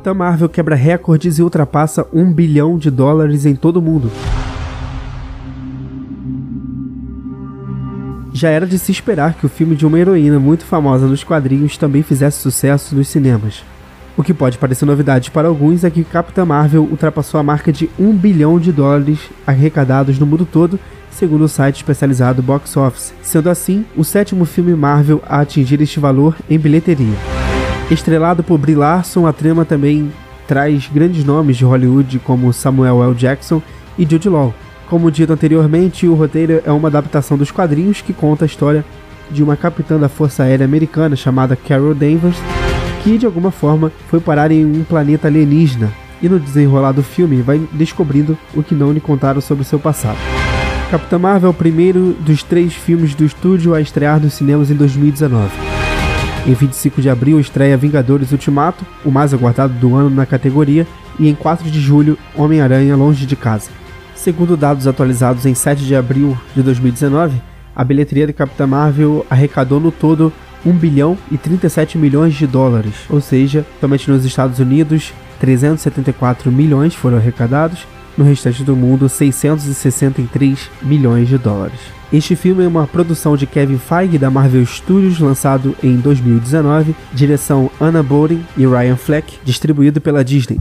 Capitã Marvel quebra recordes e ultrapassa um bilhão de dólares em todo o mundo. Já era de se esperar que o filme de uma heroína muito famosa nos quadrinhos também fizesse sucesso nos cinemas. O que pode parecer novidade para alguns é que Capitã Marvel ultrapassou a marca de 1 bilhão de dólares arrecadados no mundo todo, segundo o site especializado Box Office, sendo assim o sétimo filme Marvel a atingir este valor em bilheteria. Estrelado por Brie Larson, a trama também traz grandes nomes de Hollywood como Samuel L. Jackson e Jude Law. Como dito anteriormente, o roteiro é uma adaptação dos quadrinhos que conta a história de uma capitã da Força Aérea Americana chamada Carol Danvers, que de alguma forma foi parar em um planeta alienígena e no desenrolar do filme vai descobrindo o que não lhe contaram sobre seu passado. Capitã Marvel é o primeiro dos três filmes do estúdio a estrear nos cinemas em 2019. Em 25 de abril estreia Vingadores Ultimato, o mais aguardado do ano na categoria, e em 4 de julho Homem-Aranha Longe de Casa. Segundo dados atualizados em 7 de abril de 2019, a bilheteria de Capitã Marvel arrecadou no todo 1 bilhão e 37 milhões de dólares, ou seja, somente nos Estados Unidos 374 milhões foram arrecadados, no restante do mundo 663 milhões de dólares. Este filme é uma produção de Kevin Feige da Marvel Studios, lançado em 2019, direção Anna Boden e Ryan Fleck, distribuído pela Disney.